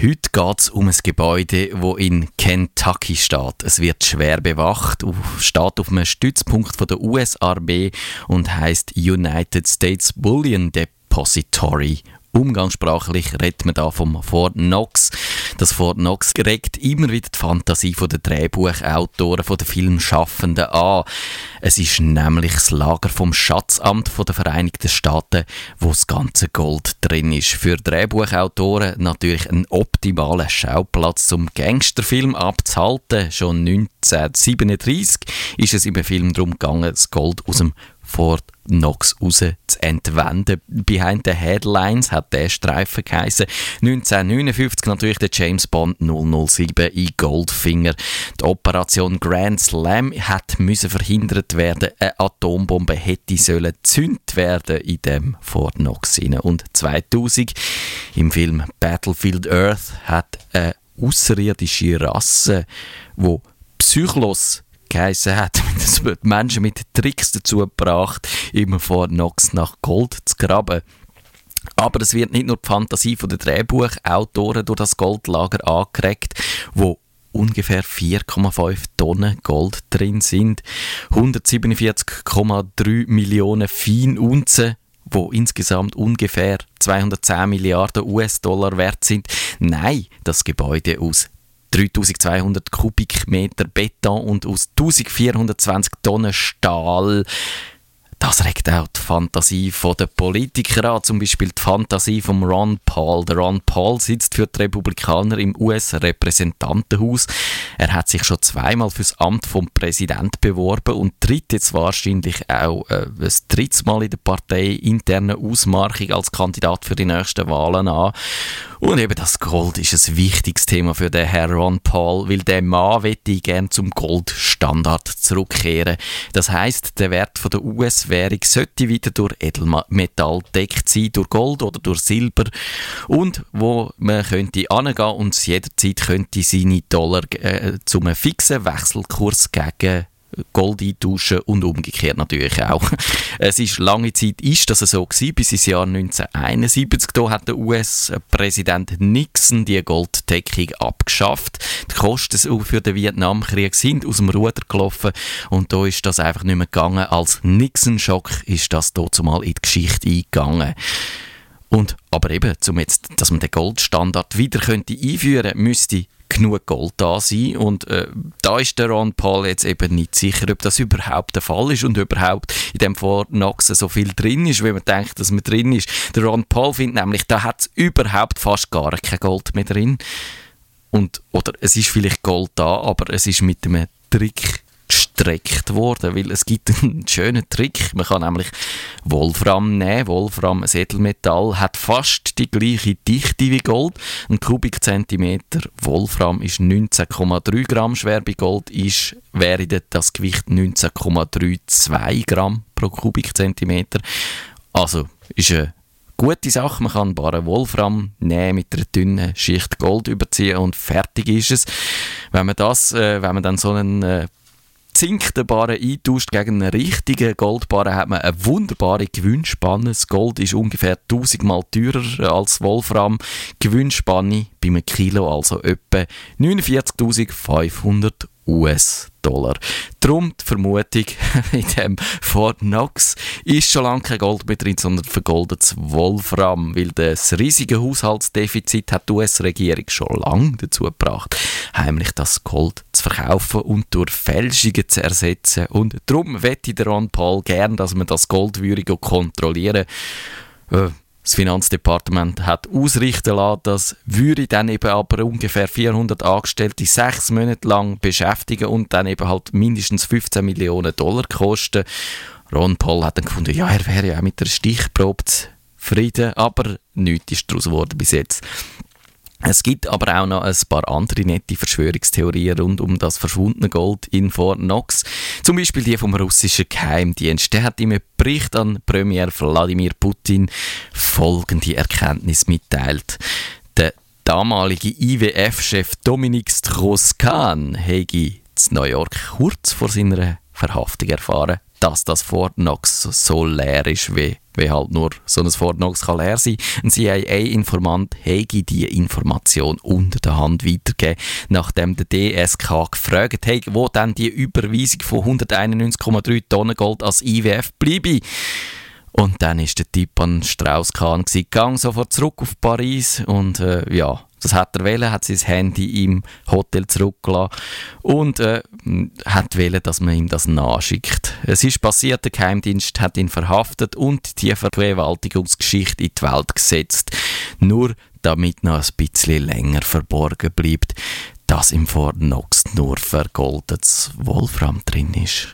Heute geht es um ein Gebäude, wo in Kentucky steht. Es wird schwer bewacht, steht auf einem Stützpunkt von der US-Armee und heißt United States Bullion Depository Umgangssprachlich redet man da vom Fort Knox. Das Fort Knox regt immer wieder die Fantasie der Drehbuchautoren, der Filmschaffenden an. Es ist nämlich das Lager vom Schatzamt der Vereinigten Staaten, wo das ganze Gold drin ist. Für Drehbuchautoren natürlich ein optimaler Schauplatz zum Gangsterfilm abzuhalten. Schon 1937 ist es im Film darum gegangen, das Gold aus dem Fort Knox raus zu entwenden. Behind the Headlines hat der Streifen geheißen. 1959 natürlich der James Bond 007 in Goldfinger. Die Operation Grand Slam hat müssen verhindert werden. Eine Atombombe hätte sollen gezündet werden in dem Fort Knox. Und 2000 im Film Battlefield Earth hat eine außerirdische Rasse, wo Psychlos geheissen hat. Das wird Menschen mit Tricks dazu gebracht, immer vor Nox nach Gold zu graben. Aber es wird nicht nur die Fantasie der Drehbuchautoren durch das Goldlager angeregt, wo ungefähr 4,5 Tonnen Gold drin sind, 147,3 Millionen Feinunzen, wo insgesamt ungefähr 210 Milliarden US-Dollar wert sind. Nein, das Gebäude aus 3200 Kubikmeter Beton und aus 1420 Tonnen Stahl das regt auch die Fantasie der Politiker an, zum Beispiel die Fantasie von Ron Paul. Der Ron Paul sitzt für die Republikaner im US-Repräsentantenhaus. Er hat sich schon zweimal fürs Amt vom Präsident beworben und tritt jetzt wahrscheinlich auch äh, ein drittes Mal in der Partei internen Ausmarchung als Kandidat für die nächsten Wahlen an. Und eben das Gold ist ein wichtiges Thema für den Herrn Ron Paul, weil der Mann möchte gerne zum Goldstandard zurückkehren. Das heißt, der Wert von der US Währung sollte wieder durch Edelmetall deckt sein, durch Gold oder durch Silber und wo man könnte angehen und jederzeit könnte seine Dollar äh, zum fixen Wechselkurs gegen Gold eintauschen und umgekehrt natürlich auch. Es ist lange Zeit ist das so gewesen, bis ins Jahr 1971. Da hat der US-Präsident Nixon die Golddeckung abgeschafft. Die Kosten für den Vietnamkrieg sind aus dem Ruder gelaufen und da ist das einfach nicht mehr gegangen. Als Nixon-Schock ist das dort mal in die Geschichte eingegangen. Und, aber eben, zum jetzt, dass man den Goldstandard wieder könnte einführen müsste genug Gold da sein. Und äh, da ist der Ron Paul jetzt eben nicht sicher, ob das überhaupt der Fall ist und überhaupt in dem Fort Knox so viel drin ist, wie man denkt, dass man drin ist. Der Ron Paul findet nämlich, da hat es überhaupt fast gar kein Gold mehr drin. Und, oder es ist vielleicht Gold da, aber es ist mit einem Trick gestreckt worden, weil es gibt einen schönen Trick. Man kann nämlich Wolfram nehmen. Wolfram, ein Edelmetall, hat fast die gleiche Dichte wie Gold. Ein Kubikzentimeter Wolfram ist 19,3 Gramm schwer. Bei Gold ist, wäre das Gewicht 19,32 Gramm pro Kubikzentimeter. Also ist eine gute Sache. Man kann bare Wolfram nehmen, mit einer dünnen Schicht Gold überziehen und fertig ist es. Wenn man das, äh, wenn man dann so einen äh, gezinkten Barren eintauscht gegen einen richtigen Goldbarren, hat man eine wunderbare Gewinnspanne. Das Gold ist ungefähr 1000 Mal teurer als Wolfram. Gewinnspanne bei einem Kilo also etwa 49.500 US-Dollar. Darum die Vermutung in dem Fort Knox ist schon lange kein Gold mehr drin, sondern vergoldetes Wolfram, weil das riesige Haushaltsdefizit hat die US-Regierung schon lange dazu gebracht, heimlich das Gold verkaufen und durch Fälschungen zu ersetzen. Und darum wette der Ron Paul gern, dass man das Gold kontrollieren. Äh, das Finanzdepartement hat ausrichten lassen, dass würde dann eben aber ungefähr 400 Angestellte sechs Monate lang beschäftigen und dann eben halt mindestens 15 Millionen Dollar kosten. Ron Paul hat dann gefunden, ja, er wäre ja auch mit der Stichprobe zufrieden, aber nichts ist daraus geworden bis jetzt. Es gibt aber auch noch ein paar andere nette Verschwörungstheorien rund um das verschwundene Gold in Fort Knox. Zum Beispiel die vom russischen Geheimdienst. Der hat im Bericht an Premier Wladimir Putin folgende Erkenntnis mitteilt. Der damalige IWF-Chef Dominik Strauss-Kahn hätte in New York kurz vor seiner Verhaftung erfahren, dass das Fort Knox so leer ist wie wie halt nur so ein Fort Knox kann leer sein. Ein CIA-Informant hätte die Information unter der Hand weitergegeben, nachdem der DSK gefragt hat, wo dann die Überweisung von 191,3 Tonnen Gold als IWF bleibe. Und dann ist der Typ an Strauss-Kahn gegangen, sofort zurück auf Paris und äh, ja, das hat er wählen, hat sein Handy im Hotel zurückgelassen und äh, hat wählen, dass man ihm das nachschickt. Es ist passiert, der Geheimdienst hat ihn verhaftet und die Vergewaltigungsgeschichte in die Welt gesetzt. Nur damit noch ein bisschen länger verborgen bleibt, dass im Fort Knox nur vergoldetes Wolfram drin ist.